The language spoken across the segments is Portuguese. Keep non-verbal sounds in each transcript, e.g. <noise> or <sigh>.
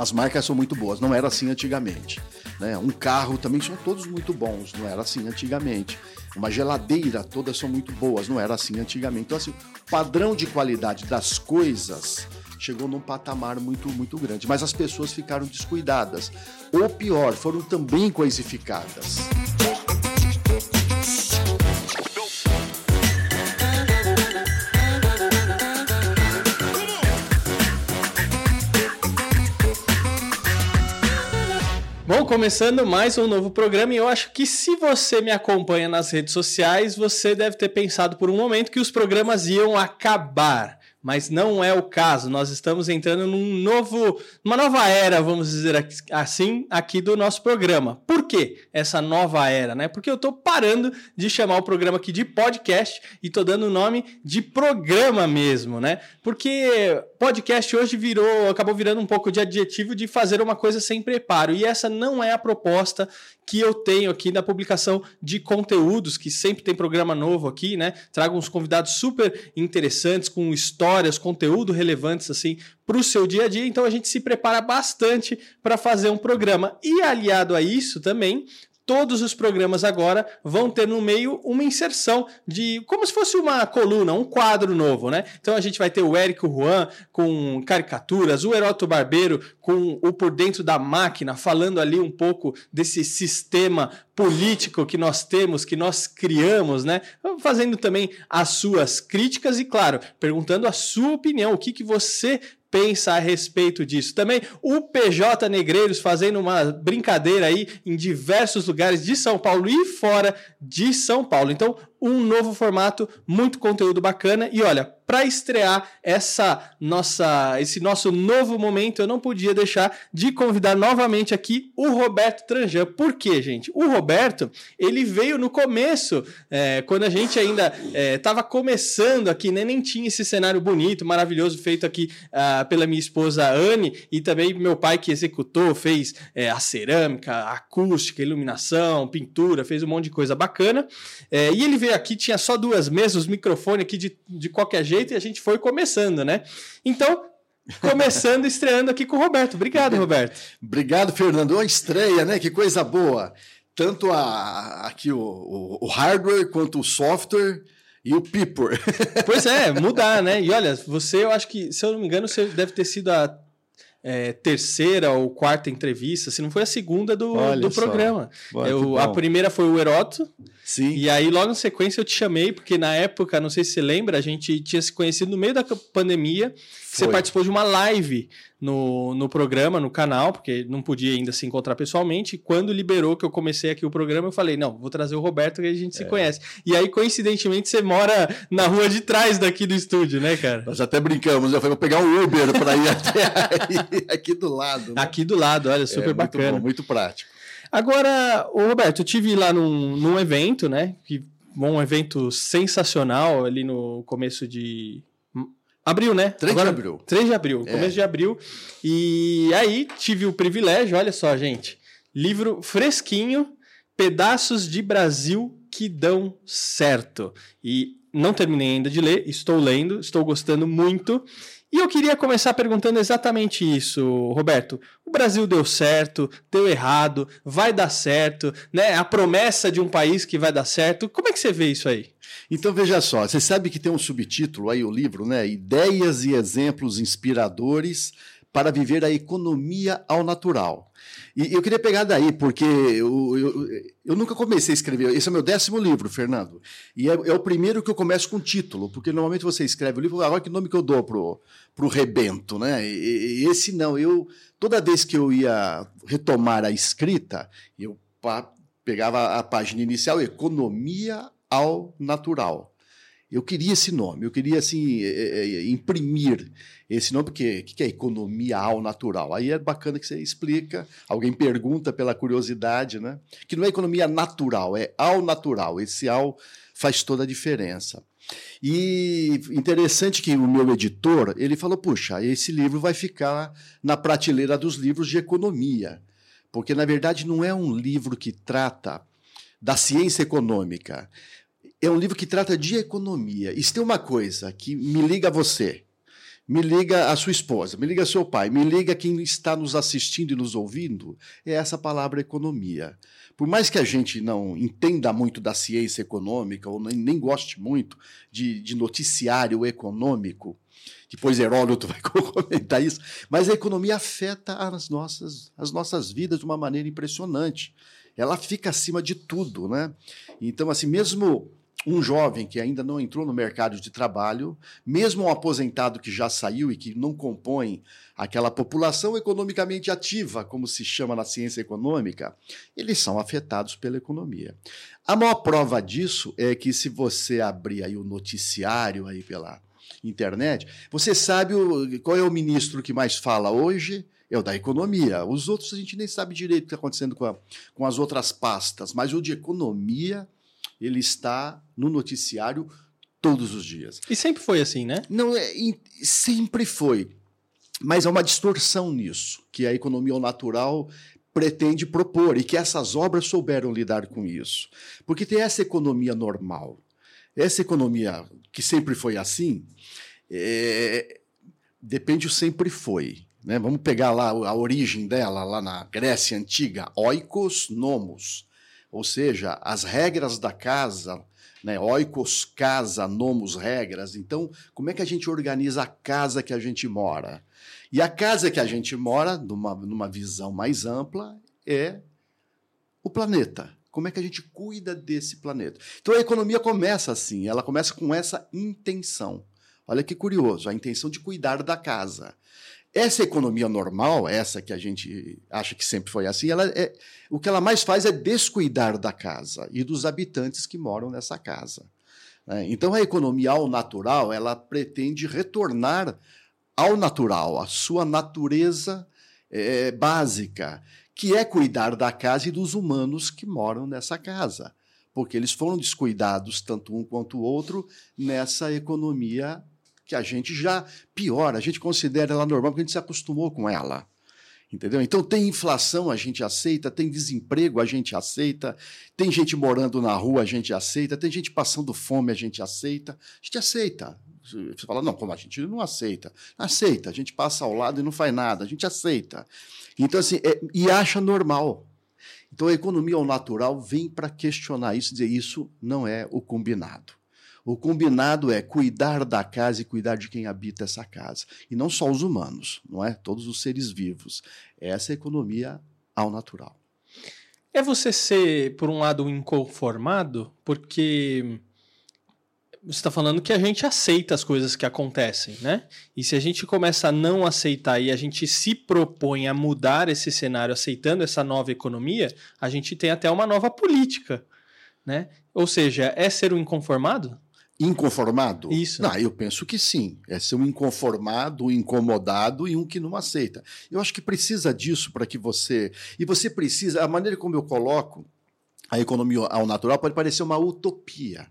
As marcas são muito boas, não era assim antigamente. Né? Um carro também são todos muito bons, não era assim antigamente. Uma geladeira, todas são muito boas, não era assim antigamente. Então, assim, o padrão de qualidade das coisas chegou num patamar muito, muito grande. Mas as pessoas ficaram descuidadas. Ou pior, foram também coisificadas. Começando mais um novo programa, e eu acho que se você me acompanha nas redes sociais, você deve ter pensado por um momento que os programas iam acabar mas não é o caso. Nós estamos entrando num novo, numa nova era, vamos dizer assim, aqui do nosso programa. Por que essa nova era, né? Porque eu estou parando de chamar o programa aqui de podcast e estou dando o nome de programa mesmo, né? Porque podcast hoje virou, acabou virando um pouco de adjetivo de fazer uma coisa sem preparo. E essa não é a proposta que eu tenho aqui na publicação de conteúdos, que sempre tem programa novo aqui, né? Trago uns convidados super interessantes com histórias histórias, conteúdo relevantes assim para o seu dia a dia. Então a gente se prepara bastante para fazer um programa. E aliado a isso também, todos os programas agora vão ter no meio uma inserção de como se fosse uma coluna, um quadro novo, né? Então a gente vai ter o Érico Juan com caricaturas, o Heroto Barbeiro com o por dentro da máquina, falando ali um pouco desse sistema político que nós temos, que nós criamos, né? Fazendo também as suas críticas e, claro, perguntando a sua opinião, o que, que você pensa a respeito disso. Também o PJ Negreiros fazendo uma brincadeira aí em diversos lugares de São Paulo e fora de São Paulo. Então, um novo formato, muito conteúdo bacana e olha, para estrear essa nossa esse nosso novo momento, eu não podia deixar de convidar novamente aqui o Roberto Tranjan. Por quê, gente? O Roberto, ele veio no começo, é, quando a gente ainda estava é, começando aqui, né? nem tinha esse cenário bonito, maravilhoso, feito aqui uh, pela minha esposa Anne e também meu pai que executou, fez é, a cerâmica, a acústica, iluminação, pintura, fez um monte de coisa bacana. É, e ele veio aqui, tinha só duas mesas, microfone aqui de, de qualquer jeito e a gente foi começando, né? Então, começando, <laughs> estreando aqui com o Roberto. Obrigado, Roberto. Obrigado, Fernando. Uma estreia, né? Que coisa boa. Tanto a, aqui o, o, o hardware quanto o software e o people. <laughs> Pois é, mudar, né? E olha, você, eu acho que, se eu não me engano, você deve ter sido a é, terceira ou quarta entrevista, se não foi a segunda do, do programa. Boa, eu, a primeira foi o Eroto. Sim. E aí, logo em sequência, eu te chamei, porque na época, não sei se você lembra, a gente tinha se conhecido no meio da pandemia. Foi. Você participou de uma live no, no programa, no canal, porque não podia ainda se encontrar pessoalmente. E quando liberou que eu comecei aqui o programa, eu falei: não, vou trazer o Roberto que a gente é. se conhece. E aí, coincidentemente, você mora na rua de trás daqui do estúdio, né, cara? Nós até brincamos, eu falei: vou pegar um Uber para ir <laughs> até aí, aqui do lado. Né? Aqui do lado, olha, super é, bacana. Muito bom, muito prático. Agora, o Roberto, eu tive lá num, num evento, né? Que, um evento sensacional ali no começo de Abril, né? 3 Agora, de abril. 3 de abril, é. começo de abril. E aí tive o privilégio, olha só, gente. Livro fresquinho, Pedaços de Brasil que dão certo. E não terminei ainda de ler, estou lendo, estou gostando muito. E eu queria começar perguntando exatamente isso, Roberto. O Brasil deu certo, deu errado, vai dar certo, né? A promessa de um país que vai dar certo. Como é que você vê isso aí? Então veja só, você sabe que tem um subtítulo aí o livro, né? Ideias e exemplos inspiradores para viver a economia ao natural. E eu queria pegar daí, porque eu, eu, eu, nunca comecei a escrever. Esse é o meu décimo livro, Fernando. E é, é, o primeiro que eu começo com título, porque normalmente você escreve o livro, agora que nome que eu dou pro, pro rebento, né? E, e esse não, eu toda vez que eu ia retomar a escrita, eu pegava a página inicial, Economia ao Natural. Eu queria esse nome, eu queria assim é, é, imprimir esse nome, porque o que é economia ao natural? Aí é bacana que você explica, alguém pergunta pela curiosidade, né? Que não é economia natural, é ao natural. Esse ao faz toda a diferença. E interessante que o meu editor, ele falou, puxa, esse livro vai ficar na prateleira dos livros de economia, porque na verdade não é um livro que trata da ciência econômica, é um livro que trata de economia. E se tem uma coisa que me liga a você, me liga a sua esposa, me liga seu pai, me liga quem está nos assistindo e nos ouvindo, é essa palavra economia. Por mais que a gente não entenda muito da ciência econômica, ou nem, nem goste muito de, de noticiário econômico, depois Heródoto <laughs> vai comentar isso, mas a economia afeta as nossas, as nossas vidas de uma maneira impressionante. Ela fica acima de tudo, né? Então, assim, mesmo um jovem que ainda não entrou no mercado de trabalho, mesmo um aposentado que já saiu e que não compõe aquela população economicamente ativa, como se chama na ciência econômica, eles são afetados pela economia. A maior prova disso é que se você abrir aí o noticiário aí pela internet, você sabe o, qual é o ministro que mais fala hoje? É o da economia. Os outros a gente nem sabe direito o que está acontecendo com, a, com as outras pastas, mas o de economia ele está no noticiário todos os dias. E sempre foi assim, né? Não, é, sempre foi. Mas há uma distorção nisso, que a economia natural pretende propor e que essas obras souberam lidar com isso. Porque tem essa economia normal. Essa economia que sempre foi assim, é, depende o sempre foi. Né? Vamos pegar lá a origem dela, lá na Grécia Antiga, oikos nomos ou seja, as regras da casa, né? oikos, casa, nomos, regras. Então, como é que a gente organiza a casa que a gente mora? E a casa que a gente mora, numa, numa visão mais ampla, é o planeta. Como é que a gente cuida desse planeta? Então a economia começa assim, ela começa com essa intenção. Olha que curioso, a intenção de cuidar da casa. Essa economia normal, essa que a gente acha que sempre foi assim, ela é, o que ela mais faz é descuidar da casa e dos habitantes que moram nessa casa. Né? Então, a economia ao natural, ela pretende retornar ao natural, à sua natureza é, básica, que é cuidar da casa e dos humanos que moram nessa casa, porque eles foram descuidados, tanto um quanto o outro, nessa economia que a gente já piora, a gente considera ela normal porque a gente se acostumou com ela. Entendeu? Então tem inflação, a gente aceita, tem desemprego, a gente aceita, tem gente morando na rua, a gente aceita, tem gente passando fome, a gente aceita. A gente aceita. Você fala, não, como a gente não aceita? Aceita, a gente passa ao lado e não faz nada, a gente aceita. Então, assim, é, e acha normal. Então a economia ao natural vem para questionar isso, dizer isso não é o combinado. O combinado é cuidar da casa e cuidar de quem habita essa casa. E não só os humanos, não é? Todos os seres vivos. Essa é a economia ao natural. É você ser, por um lado, inconformado, porque você está falando que a gente aceita as coisas que acontecem, né? E se a gente começa a não aceitar e a gente se propõe a mudar esse cenário, aceitando essa nova economia, a gente tem até uma nova política, né? Ou seja, é ser um inconformado? Inconformado? Isso. Não, eu penso que sim. É ser um inconformado, um incomodado e um que não aceita. Eu acho que precisa disso para que você. E você precisa. A maneira como eu coloco a economia ao natural pode parecer uma utopia.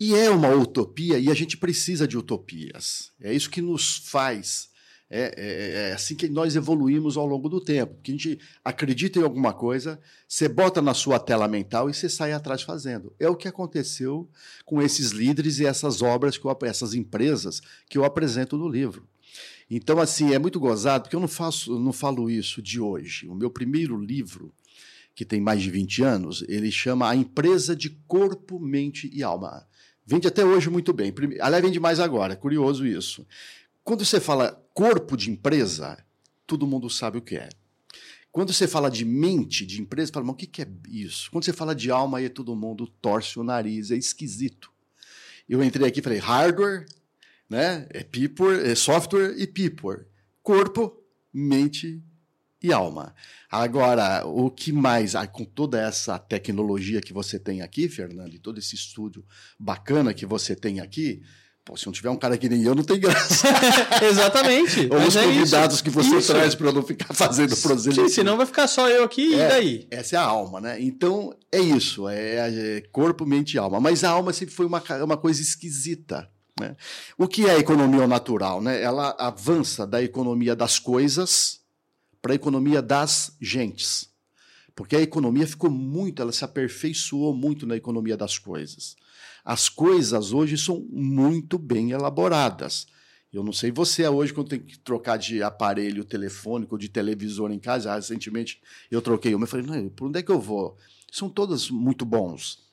E é uma utopia e a gente precisa de utopias. É isso que nos faz é, é, é, assim que nós evoluímos ao longo do tempo. Porque a gente acredita em alguma coisa, você bota na sua tela mental e você sai atrás fazendo. É o que aconteceu com esses líderes e essas obras, que eu, essas empresas que eu apresento no livro. Então, assim, é muito gozado, porque eu não, faço, não falo isso de hoje. O meu primeiro livro, que tem mais de 20 anos, ele chama A Empresa de Corpo, Mente e Alma. Vende até hoje muito bem. Aliás, vende mais agora, é curioso isso. Quando você fala corpo de empresa, todo mundo sabe o que é. Quando você fala de mente de empresa, fala, mas o que é isso? Quando você fala de alma, aí todo mundo torce o nariz, é esquisito. Eu entrei aqui e falei, hardware, né? É people, é software e people. Corpo, mente e alma. Agora, o que mais, com toda essa tecnologia que você tem aqui, Fernando, e todo esse estúdio bacana que você tem aqui, Pô, se não tiver um cara que nem eu, não tem graça. <laughs> Exatamente. Ou os é convidados isso. que você isso. traz para eu não ficar fazendo proselitismo. Sim, senão vai ficar só eu aqui é, e daí? Essa é a alma, né? Então, é isso. É, é corpo, mente e alma. Mas a alma sempre foi uma, uma coisa esquisita. Né? O que é a economia natural? Né? Ela avança da economia das coisas para a economia das gentes. Porque a economia ficou muito, ela se aperfeiçoou muito na economia das coisas. As coisas hoje são muito bem elaboradas. Eu não sei você hoje, quando tem que trocar de aparelho telefônico, de televisor em casa. Ah, recentemente eu troquei uma. Eu falei, não, por onde é que eu vou? São todas muito bons.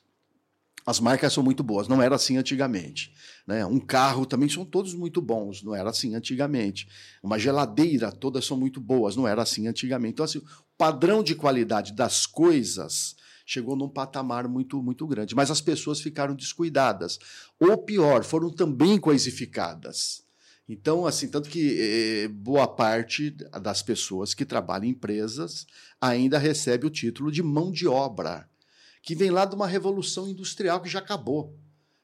As marcas são muito boas, não era assim antigamente. Né? Um carro também são todos muito bons, não era assim antigamente. Uma geladeira, todas são muito boas, não era assim antigamente. Então, assim, o padrão de qualidade das coisas chegou num patamar muito, muito grande. Mas as pessoas ficaram descuidadas. Ou pior, foram também coisificadas. Então, assim, tanto que eh, boa parte das pessoas que trabalham em empresas ainda recebe o título de mão de obra, que vem lá de uma revolução industrial que já acabou.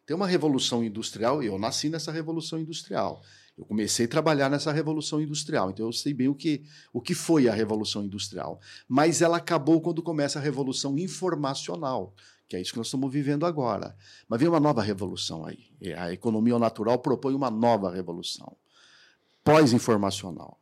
Tem uma revolução industrial, e eu nasci nessa revolução industrial. Eu comecei a trabalhar nessa revolução industrial, então eu sei bem o que, o que foi a revolução industrial. Mas ela acabou quando começa a revolução informacional, que é isso que nós estamos vivendo agora. Mas vem uma nova revolução aí. A economia natural propõe uma nova revolução pós-informacional.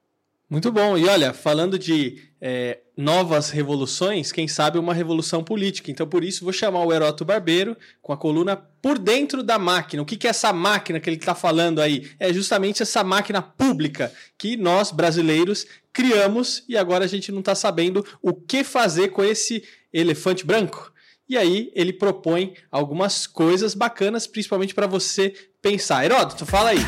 Muito bom. E olha, falando de é, novas revoluções, quem sabe uma revolução política. Então, por isso, vou chamar o Heroto Barbeiro com a coluna Por Dentro da Máquina. O que, que é essa máquina que ele está falando aí? É justamente essa máquina pública que nós, brasileiros, criamos e agora a gente não está sabendo o que fazer com esse elefante branco. E aí ele propõe algumas coisas bacanas, principalmente para você pensar. Heródoto, fala aí.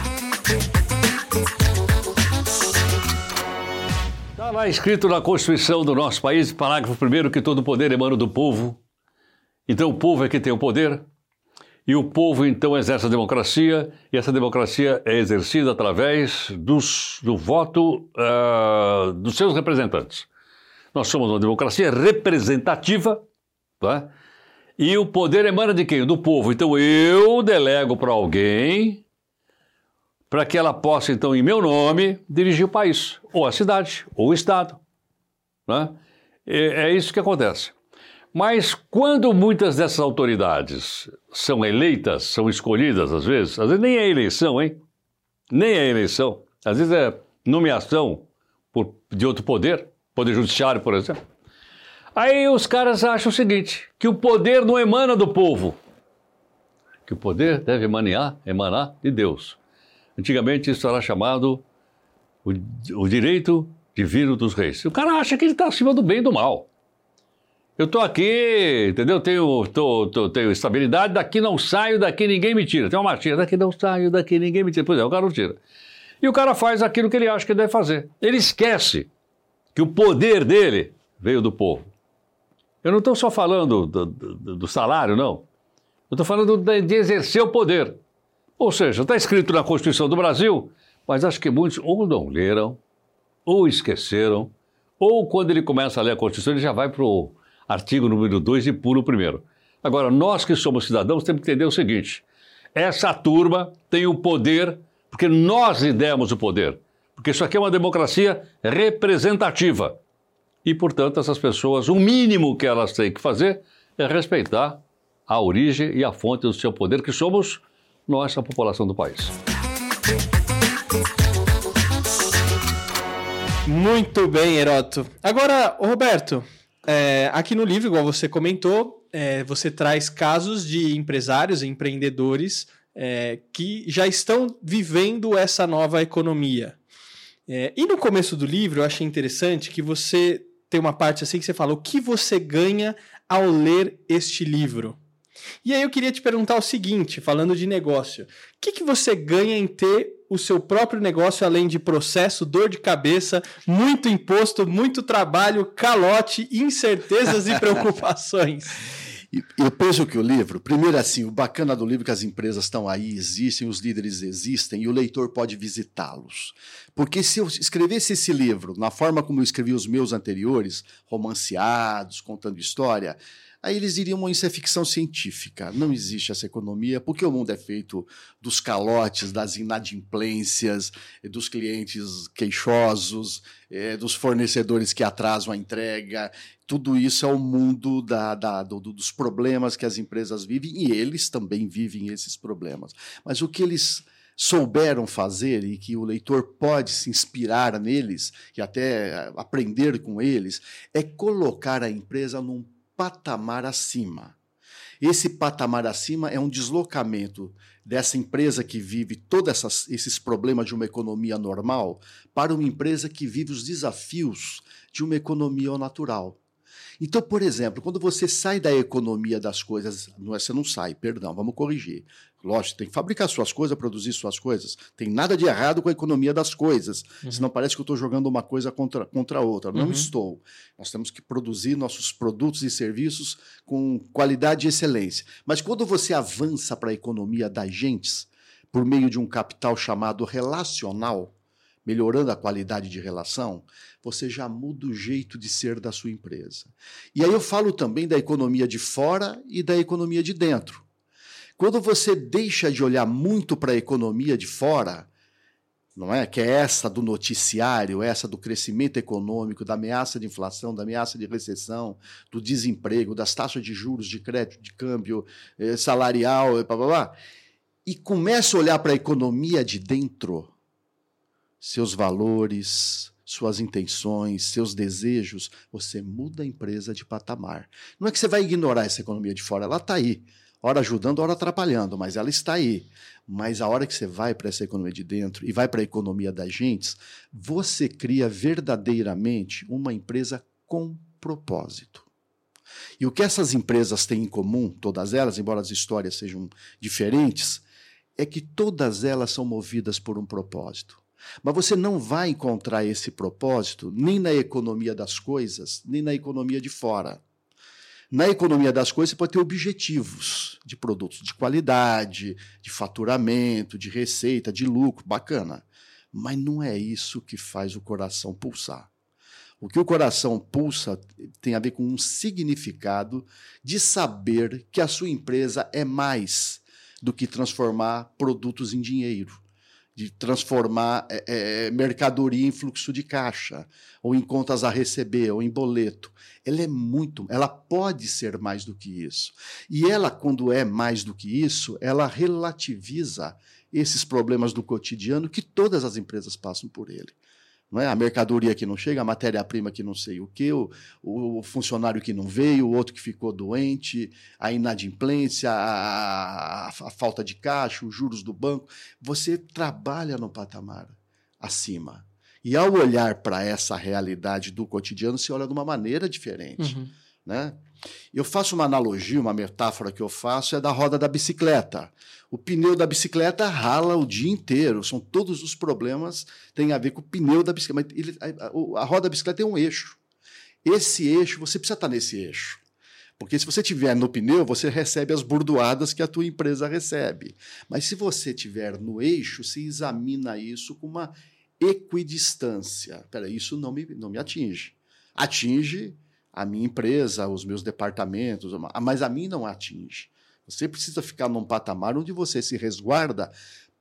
Está lá escrito na Constituição do nosso país, parágrafo 1 que todo poder emana do povo. Então o povo é que tem o poder, e o povo então exerce a democracia, e essa democracia é exercida através dos, do voto uh, dos seus representantes. Nós somos uma democracia representativa, tá? e o poder emana de quem? Do povo. Então eu delego para alguém para que ela possa, então, em meu nome, dirigir o país, ou a cidade, ou o Estado. Né? É, é isso que acontece. Mas quando muitas dessas autoridades são eleitas, são escolhidas, às vezes, às vezes nem é eleição, hein? Nem é eleição. Às vezes é nomeação por, de outro poder, poder judiciário, por exemplo. Aí os caras acham o seguinte: que o poder não emana do povo, que o poder deve emanar, emanar de Deus. Antigamente isso era chamado o, o direito divino dos reis. O cara acha que ele está acima do bem e do mal. Eu estou aqui, entendeu? Tenho, tô, tô, tenho estabilidade, daqui não saio, daqui ninguém me tira. Tem uma marchinha, daqui não saio, daqui ninguém me tira. Pois é, o cara não tira. E o cara faz aquilo que ele acha que deve fazer. Ele esquece que o poder dele veio do povo. Eu não estou só falando do, do, do, salário, não. Eu estou falando de exercer o poder. Ou seja, está escrito na Constituição do Brasil, mas acho que muitos ou não leram, ou esqueceram, ou quando ele começa a ler a Constituição, ele já vai para o artigo número 2 e pula o primeiro. Agora, nós que somos cidadãos temos que entender o seguinte: essa turma tem o poder porque nós lhe demos o poder. Porque isso aqui é uma democracia representativa. E, portanto, essas pessoas, o mínimo que elas têm que fazer é respeitar a origem e a fonte do seu poder, que somos nós, a população do país. Muito bem, Heroto. Agora, Roberto, é, aqui no livro, igual você comentou, é, você traz casos de empresários, empreendedores é, que já estão vivendo essa nova economia. É, e no começo do livro, eu achei interessante que você tem uma parte assim que você fala: o que você ganha ao ler este livro? E aí eu queria te perguntar o seguinte, falando de negócio: o que, que você ganha em ter o seu próprio negócio, além de processo, dor de cabeça, muito imposto, muito trabalho, calote, incertezas e <laughs> preocupações? Eu penso que o livro, primeiro assim, o bacana do livro é que as empresas estão aí, existem, os líderes existem e o leitor pode visitá-los. Porque se eu escrevesse esse livro na forma como eu escrevi os meus anteriores, romanceados, contando história, Aí eles diriam, isso é ficção científica, não existe essa economia, porque o mundo é feito dos calotes, das inadimplências, dos clientes queixosos, é, dos fornecedores que atrasam a entrega. Tudo isso é o mundo da, da, do, dos problemas que as empresas vivem e eles também vivem esses problemas. Mas o que eles souberam fazer e que o leitor pode se inspirar neles e até aprender com eles é colocar a empresa num patamar acima. Esse patamar acima é um deslocamento dessa empresa que vive todos esses problemas de uma economia normal para uma empresa que vive os desafios de uma economia natural. Então, por exemplo, quando você sai da economia das coisas, não é, você não sai, perdão, vamos corrigir. Lógico, tem que fabricar suas coisas, produzir suas coisas. Tem nada de errado com a economia das coisas. Uhum. Senão parece que eu estou jogando uma coisa contra, contra a outra. Não uhum. estou. Nós temos que produzir nossos produtos e serviços com qualidade e excelência. Mas quando você avança para a economia das gentes, por meio de um capital chamado relacional, melhorando a qualidade de relação, você já muda o jeito de ser da sua empresa. E aí eu falo também da economia de fora e da economia de dentro. Quando você deixa de olhar muito para a economia de fora, não é? Que é essa do noticiário, essa do crescimento econômico, da ameaça de inflação, da ameaça de recessão, do desemprego, das taxas de juros, de crédito, de câmbio, eh, salarial, blá, blá, blá, e começa a olhar para a economia de dentro, seus valores, suas intenções, seus desejos, você muda a empresa de patamar. Não é que você vai ignorar essa economia de fora, ela está aí. Hora ajudando, hora atrapalhando, mas ela está aí. Mas a hora que você vai para essa economia de dentro e vai para a economia das gentes, você cria verdadeiramente uma empresa com propósito. E o que essas empresas têm em comum, todas elas, embora as histórias sejam diferentes, é que todas elas são movidas por um propósito. Mas você não vai encontrar esse propósito nem na economia das coisas, nem na economia de fora. Na economia das coisas, você pode ter objetivos de produtos de qualidade, de faturamento, de receita, de lucro, bacana. Mas não é isso que faz o coração pulsar. O que o coração pulsa tem a ver com um significado de saber que a sua empresa é mais do que transformar produtos em dinheiro de transformar é, é, mercadoria em fluxo de caixa, ou em contas a receber, ou em boleto. Ela é muito, ela pode ser mais do que isso. E ela, quando é mais do que isso, ela relativiza esses problemas do cotidiano que todas as empresas passam por ele. Não é? A mercadoria que não chega, a matéria-prima que não sei o que, o, o, funcionário que não veio, o outro que ficou doente, a inadimplência, a, a, a falta de caixa, os juros do banco. Você trabalha no patamar acima. E ao olhar para essa realidade do cotidiano, você olha de uma maneira diferente. Uhum. Né? Eu faço uma analogia, uma metáfora que eu faço é da roda da bicicleta. O pneu da bicicleta rala o dia inteiro. São todos os problemas têm a ver com o pneu da bicicleta. Ele, a, a, roda da bicicleta tem um eixo. Esse eixo, você precisa estar nesse eixo. Porque se você tiver no pneu, você recebe as burdoadas que a tua empresa recebe. Mas se você tiver no eixo, você examina isso com uma equidistância. Peraí, isso não me, não me atinge. Atinge a minha empresa, os meus departamentos, mas a mim não atinge. Você precisa ficar num patamar onde você se resguarda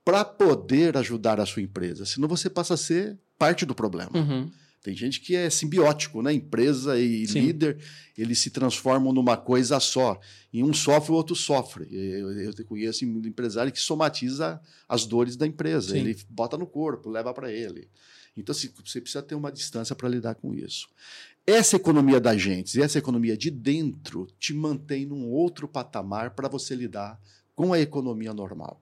para poder ajudar a sua empresa, senão você passa a ser parte do problema. Uhum. Tem gente que é simbiótico, né? Empresa e Sim. líder, eles se transformam numa coisa só. E um sofre, o outro sofre. Eu, eu conheço um empresário que somatiza as dores da empresa. Sim. Ele bota no corpo, leva para ele. Então, assim, você precisa ter uma distância para lidar com isso. Essa economia da gente e essa economia de dentro te mantém num outro patamar para você lidar com a economia normal.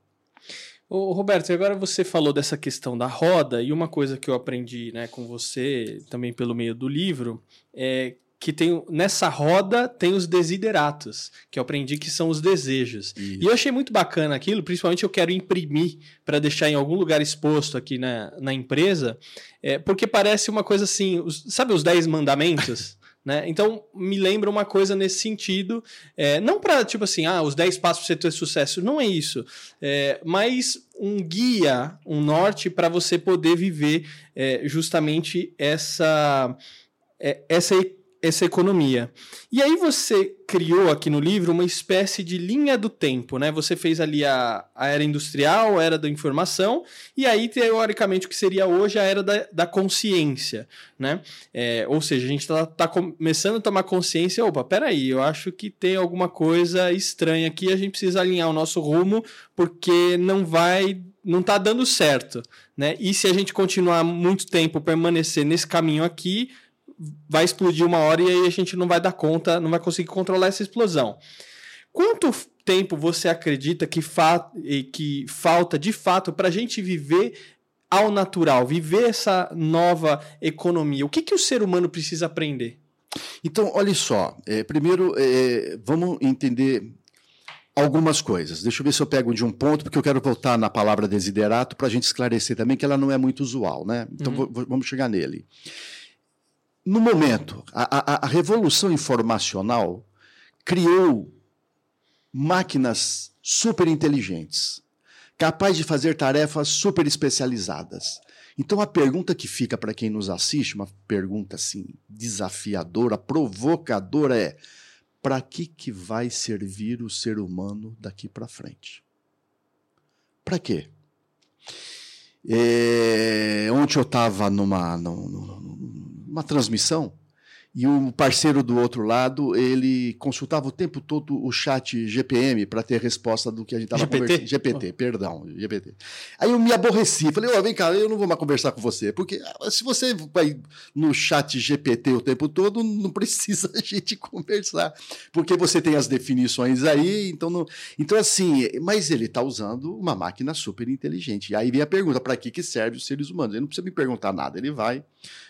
Ô, Roberto, agora você falou dessa questão da roda, e uma coisa que eu aprendi né, com você, também pelo meio do livro, é que tem nessa roda tem os desideratos, que eu aprendi que são os desejos. Isso. E eu achei muito bacana aquilo, principalmente eu quero imprimir para deixar em algum lugar exposto aqui na, na empresa, é, porque parece uma coisa assim, os, sabe os 10 mandamentos? <laughs> Né? Então, me lembra uma coisa nesse sentido, é, não para tipo assim, ah, os 10 passos para você ter sucesso, não é isso, é, mas um guia, um norte para você poder viver é, justamente essa, é, essa essa economia. E aí você criou aqui no livro uma espécie de linha do tempo, né? Você fez ali a, a era industrial, a era da informação, e aí, teoricamente, o que seria hoje a era da, da consciência, né? É, ou seja, a gente está tá começando a tomar consciência, opa, peraí, eu acho que tem alguma coisa estranha aqui, a gente precisa alinhar o nosso rumo, porque não vai não está dando certo, né? E se a gente continuar muito tempo permanecer nesse caminho aqui, vai explodir uma hora e aí a gente não vai dar conta, não vai conseguir controlar essa explosão. Quanto tempo você acredita que, fa que falta de fato para a gente viver ao natural, viver essa nova economia? O que, que o ser humano precisa aprender? Então, olha só. É, primeiro, é, vamos entender algumas coisas. Deixa eu ver se eu pego de um ponto, porque eu quero voltar na palavra desiderato para a gente esclarecer também que ela não é muito usual, né? Então uhum. vamos chegar nele. No momento, a, a, a revolução informacional criou máquinas super inteligentes, capazes de fazer tarefas super especializadas. Então a pergunta que fica para quem nos assiste, uma pergunta assim desafiadora, provocadora é: para que que vai servir o ser humano daqui para frente? Para quê? É, ontem eu estava numa, numa, numa transmissão e o parceiro do outro lado, ele consultava o tempo todo o chat GPM para ter resposta do que a gente estava conversando. GPT, oh. perdão, GPT. Aí eu me aborreci, falei, ó, oh, vem cá, eu não vou mais conversar com você, porque ah, se você vai no chat GPT o tempo todo, não precisa a gente conversar, porque você tem as definições aí, então não... Então assim, mas ele está usando uma máquina super inteligente. E aí vem a pergunta, para que que serve os seres humanos? Ele não precisa me perguntar nada, ele vai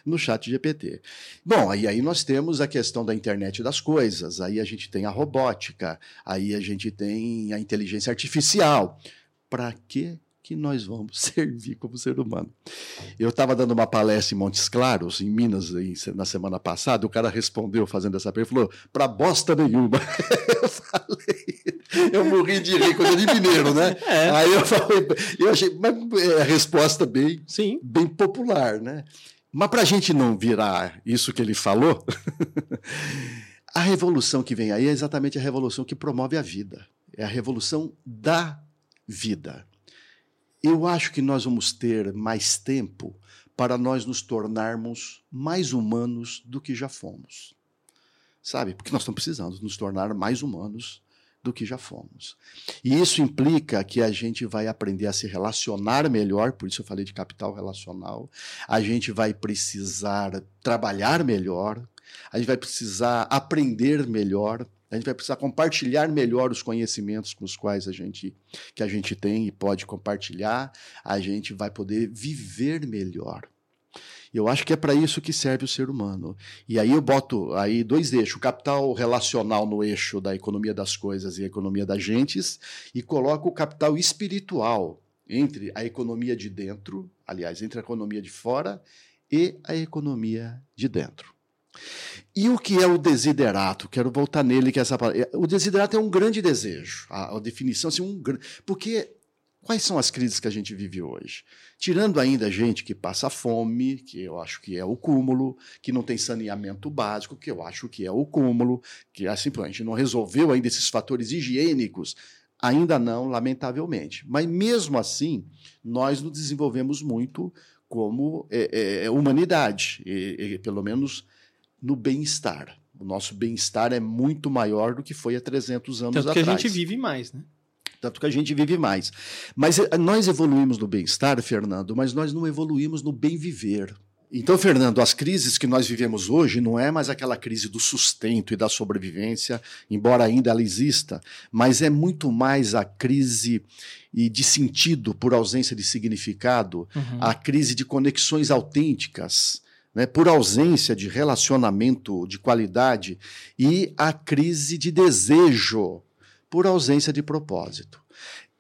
no chat GPT. Bom, aí aí nós temos a questão da internet das coisas, aí a gente tem a robótica, aí a gente tem a inteligência artificial. Para que que nós vamos <laughs> servir como ser humano? Eu estava dando uma palestra em Montes Claros, em Minas, na semana passada, o cara respondeu fazendo essa pergunta, falou, para bosta nenhuma. <laughs> eu falei, eu morri de rir, coisa de mineiro, né? <laughs> É. Aí eu falei, eu achei, mas é a resposta bem, Sim. bem popular, né? Mas para a gente não virar isso que ele falou, <laughs> a revolução que vem aí é exatamente a revolução que promove a vida. É a revolução da vida. Eu acho que nós vamos ter mais tempo para nós nos tornarmos mais humanos do que já fomos. Sabe? Porque nós estamos precisando nos tornar mais humanos do que já fomos. E isso implica que a gente vai aprender a se relacionar melhor, por isso eu falei de capital relacional. A gente vai precisar trabalhar melhor, a gente vai precisar aprender melhor, a gente vai precisar compartilhar melhor os conhecimentos com os quais a gente que a gente tem e pode compartilhar, a gente vai poder viver melhor. Eu acho que é para isso que serve o ser humano. E aí eu boto aí dois eixos, o capital relacional no eixo da economia das coisas e economia das gentes, e coloco o capital espiritual entre a economia de dentro, aliás, entre a economia de fora e a economia de dentro. E o que é o desiderato? Quero voltar nele que essa o desiderato é um grande desejo. A, a definição assim, um porque Quais são as crises que a gente vive hoje? Tirando ainda gente que passa fome, que eu acho que é o cúmulo, que não tem saneamento básico, que eu acho que é o cúmulo, que assim, a gente não resolveu ainda esses fatores higiênicos, ainda não, lamentavelmente. Mas mesmo assim, nós nos desenvolvemos muito como é, é, é humanidade, e, e, pelo menos no bem-estar. O nosso bem-estar é muito maior do que foi há 300 anos Tanto atrás. que a gente vive mais, né? Tanto que a gente vive mais. Mas eh, nós evoluímos no bem-estar, Fernando, mas nós não evoluímos no bem-viver. Então, Fernando, as crises que nós vivemos hoje não é mais aquela crise do sustento e da sobrevivência, embora ainda ela exista, mas é muito mais a crise de sentido por ausência de significado, uhum. a crise de conexões autênticas, né, por ausência de relacionamento de qualidade e a crise de desejo por ausência de propósito.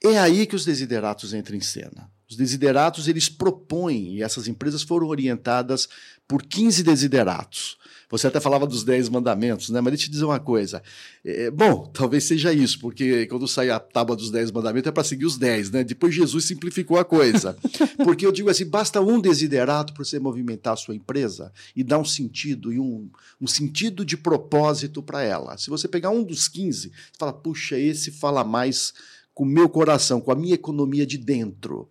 É aí que os desideratos entram em cena. Os desideratos eles propõem, e essas empresas foram orientadas por 15 desideratos. Você até falava dos 10 mandamentos, né? Mas deixa eu te dizer uma coisa. É, bom, talvez seja isso, porque quando sai a tábua dos 10 mandamentos é para seguir os 10, né? Depois Jesus simplificou a coisa. <laughs> Porque eu digo assim: basta um desiderato para você movimentar a sua empresa e dar um sentido e um, um sentido de propósito para ela. Se você pegar um dos 15, você fala, puxa, esse fala mais com o meu coração, com a minha economia de dentro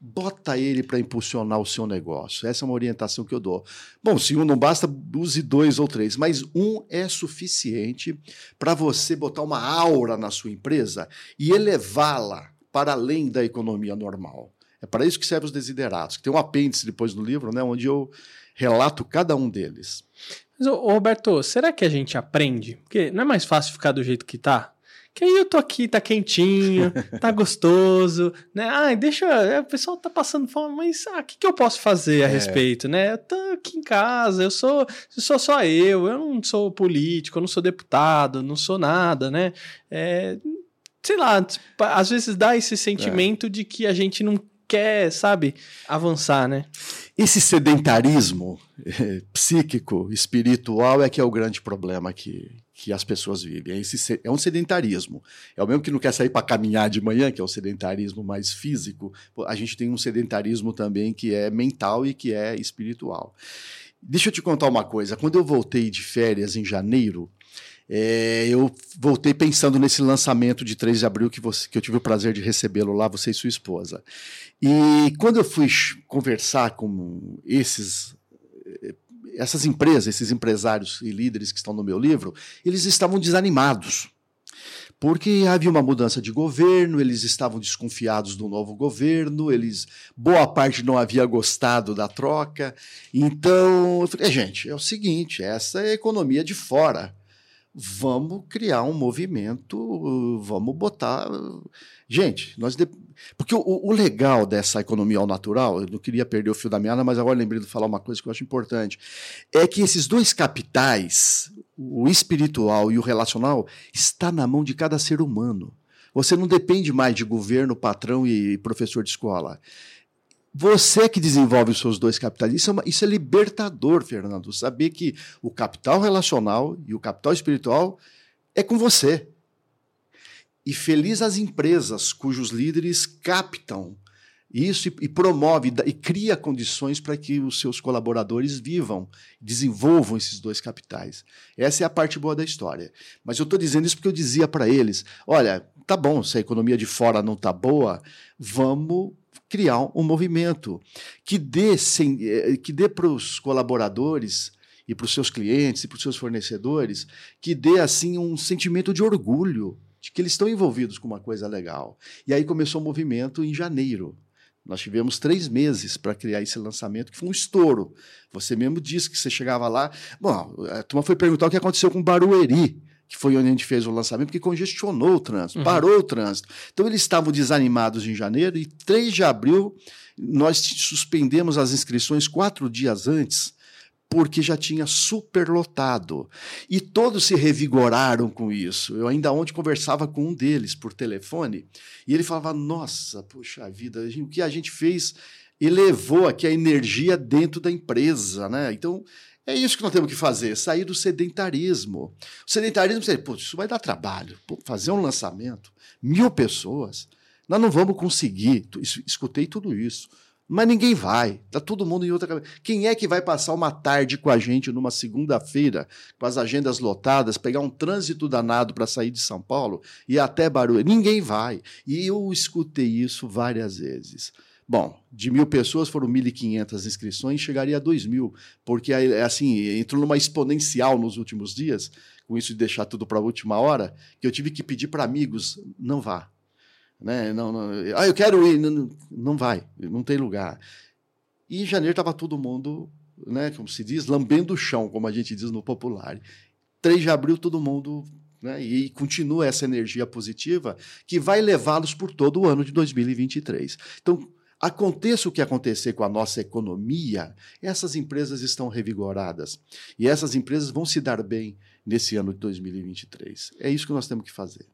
bota ele para impulsionar o seu negócio. Essa é uma orientação que eu dou. Bom, se um não basta, use dois ou três, mas um é suficiente para você botar uma aura na sua empresa e elevá-la para além da economia normal. É para isso que servem os desiderados, que tem um apêndice depois no livro, né, onde eu relato cada um deles. Mas, Roberto, será que a gente aprende? Porque não é mais fácil ficar do jeito que está? Que aí eu tô aqui, tá quentinho, <laughs> tá gostoso, né? Ai, deixa. é, O pessoal tá passando fome, mas ah, o que, que eu posso fazer a É. respeito, né? Eu tô aqui em casa, eu sou, eu sou só eu, eu não sou político, eu não sou deputado, não sou nada, né? É, sei lá, tipo, às vezes dá esse sentimento de que a gente não quer, sabe, avançar, né? Esse sedentarismo eh, psíquico, espiritual, é que é o grande problema que, que as pessoas vivem. É, esse se- é um sedentarismo. É o mesmo que não quer sair para caminhar de manhã, que é o sedentarismo mais físico. A gente tem um sedentarismo também que é mental e que é espiritual. Deixa eu te contar uma coisa. Quando eu voltei de férias em janeiro, eh, eu voltei pensando nesse lançamento de 3 de abril que, você, que eu tive o prazer de recebê-lo lá, você e sua esposa. E quando eu fui conversar com esses eh, essas empresas, esses empresários e líderes que estão no meu livro, eles estavam desanimados. Porque havia uma mudança de governo, eles estavam desconfiados do novo governo, eles boa parte não havia gostado da troca. Então, eu falei, "É, gente, é o seguinte, essa é a economia de fora. Vamos criar um movimento, vamos botar. Gente, nós. de- Porque o, o legal dessa economia ao natural, eu não queria perder o fio da meada, mas agora lembrei de falar uma coisa que eu acho importante. É que esses dois capitais, o espiritual e o relacional, está na mão de cada ser humano. Você não depende mais de governo, patrão e professor de escola. Você que desenvolve os seus dois capitais. Isso é, uma- isso é libertador, Fernando. Saber que o capital relacional e o capital espiritual é com você. E feliz as empresas cujos líderes captam isso e, e promove e cria condições para que os seus colaboradores vivam, desenvolvam esses dois capitais. Essa é a parte boa da história. Mas eu estou dizendo isso porque eu dizia para eles: olha, tá bom, se a economia de fora não tá boa, vamos criar um movimento que dê, sem- eh, que dê para os colaboradores e para os seus clientes e para os seus fornecedores, que dê assim um sentimento de orgulho de que eles estão envolvidos com uma coisa legal. E aí começou o movimento em janeiro. Nós tivemos três meses para criar esse lançamento, que foi um estouro. Você mesmo disse que você chegava lá. Bom, a turma foi perguntar o que aconteceu com Barueri, que foi onde a gente fez o lançamento, porque congestionou o trânsito, Uhum. parou o trânsito. Então eles estavam desanimados em janeiro e 3 de abril nós suspendemos as inscrições quatro dias antes, porque já tinha superlotado. E todos se revigoraram com isso. Eu ainda ontem conversava com um deles por telefone, e ele falava: Nossa, puxa vida, o que a gente fez elevou aqui a energia dentro da empresa, né? Então. É isso que nós temos que fazer, sair do sedentarismo. O sedentarismo, você, isso vai dar trabalho. Pô, fazer um lançamento, mil pessoas, nós não vamos conseguir. Escutei tudo isso. Mas ninguém vai. Tá todo mundo em outra cabeça. Quem é que vai passar uma tarde com a gente numa segunda-feira, com as agendas lotadas, pegar um trânsito danado para sair de São Paulo e até Barueri? Ninguém vai. E eu escutei isso várias vezes. Bom, de mil pessoas foram 1.500 inscrições, chegaria a 2 mil, porque aí, assim entrou numa exponencial nos últimos dias, com isso de deixar tudo para a última hora, que eu tive que pedir para amigos não vá, né? Não, não, ah, eu quero ir, não, não- não vai, não tem lugar. E em janeiro estava todo mundo, né, como se diz, lambendo o chão, como a gente diz no popular. 3 de abril todo mundo, né, e continua essa energia positiva que vai levá-los por todo o ano de 2023. Então, aconteça o que acontecer com a nossa economia, essas empresas estão revigoradas e essas empresas vão se dar bem nesse ano de 2023. É isso que nós temos que fazer.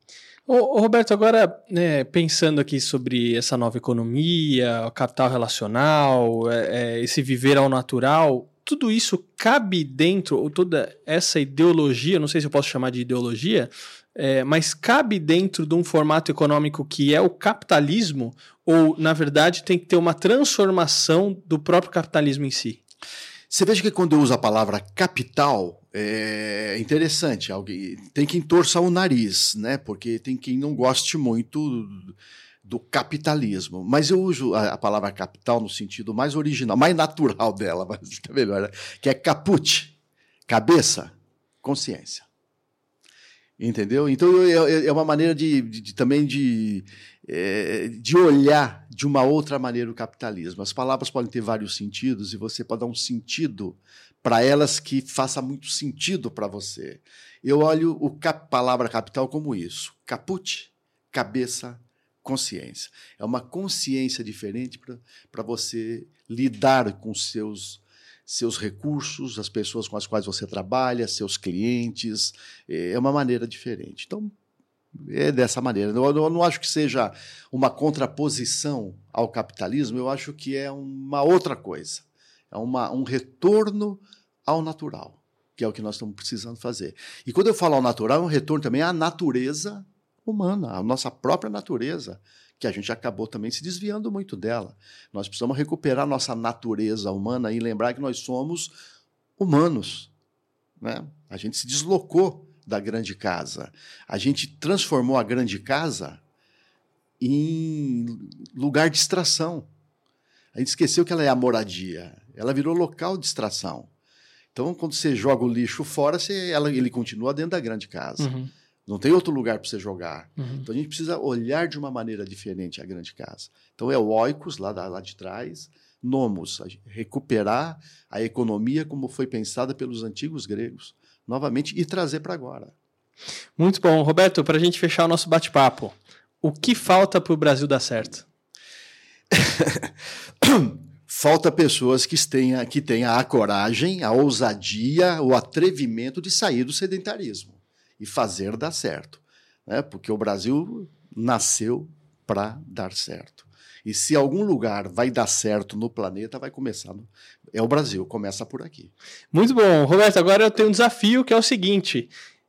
Ô, Roberto, agora né, pensando aqui sobre essa nova economia, o capital relacional, é, é, esse viver ao natural, tudo isso cabe dentro, ou toda essa ideologia, não sei se eu posso chamar de ideologia, é, mas cabe dentro de um formato econômico que é o capitalismo, ou na verdade tem que ter uma transformação do próprio capitalismo em si? Você veja que quando eu uso a palavra capital, é interessante. Alguém tem quem torça o nariz, né? Porque tem quem não goste muito do capitalismo. Mas eu uso a, palavra capital no sentido mais original, mais natural dela, <laughs> mas fica melhor, né? que é caput, cabeça, consciência. Entendeu? Então é, uma maneira de, de, de também de, é, de olhar de uma outra maneira o capitalismo. As palavras podem ter vários sentidos e você pode dar um sentido para elas que faça muito sentido para você. Eu olho a cap, palavra capital como isso: caput, cabeça, consciência. É uma consciência diferente para você lidar com seus seus recursos, as pessoas com as quais você trabalha, seus clientes. É uma maneira diferente. Então, é dessa maneira. Eu, eu não acho que seja uma contraposição ao capitalismo, eu acho que é uma outra coisa. É uma, um retorno ao natural, que é o que nós estamos precisando fazer. E quando eu falo ao natural, é um retorno também à natureza humana, à nossa própria natureza, que a gente acabou também se desviando muito dela. Nós precisamos recuperar nossa natureza humana e lembrar que nós somos humanos. Né? A gente se deslocou da grande casa. A gente transformou a grande casa em lugar de extração. A gente esqueceu que ela é a moradia. Ela virou local de extração. Então, quando você joga o lixo fora, você, ela, ele continua dentro da grande casa. Uhum. Não tem outro lugar para você jogar. Uhum. Então, a gente precisa olhar de uma maneira diferente a grande casa. Então, é o oikos, lá, lá de trás, nomos, recuperar a economia como foi pensada pelos antigos gregos, novamente, e trazer para agora. Muito bom. Roberto, para a gente fechar o nosso bate-papo, o que falta para o Brasil dar certo? <coughs> falta pessoas que tenham, que tenham a coragem, a ousadia, o atrevimento de sair do sedentarismo e fazer dar certo. Né? Porque o Brasil nasceu para dar certo. E se algum lugar vai dar certo no planeta, vai começar. No... É o Brasil, começa por aqui. Muito bom. Roberto, agora eu tenho um desafio que é o seguinte: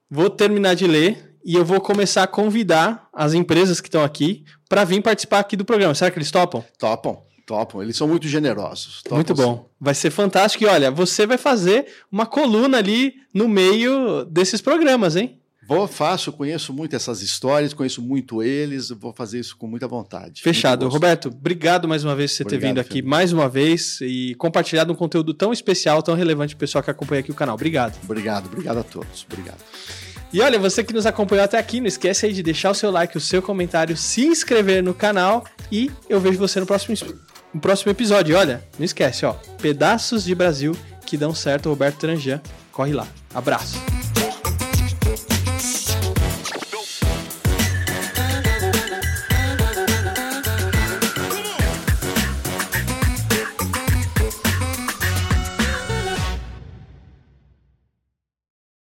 vou terminar de ler e eu vou começar a convidar as empresas que estão aqui para vir participar aqui do programa. Será que eles topam? Topam. Topam, eles são muito generosos. Topam muito bom. Vai ser fantástico. E olha, você vai fazer uma coluna ali no meio desses programas, hein? Vou, faço, conheço muito essas histórias, conheço muito eles, vou fazer isso com muita vontade. Fechado. Roberto, obrigado mais uma vez por você obrigado, ter vindo aqui Felipe. mais uma vez e compartilhado um conteúdo tão especial, tão relevante para o pessoal que acompanha aqui o canal. Obrigado. Obrigado, obrigado a todos. Obrigado. E olha, você que nos acompanhou até aqui, não esquece aí de deixar o seu like, o seu comentário, se inscrever no canal e eu vejo você no próximo no próximo episódio. Olha, não esquece, ó. Pedaços de Brasil que dão certo, Roberto Tranjan. Corre lá. Abraço.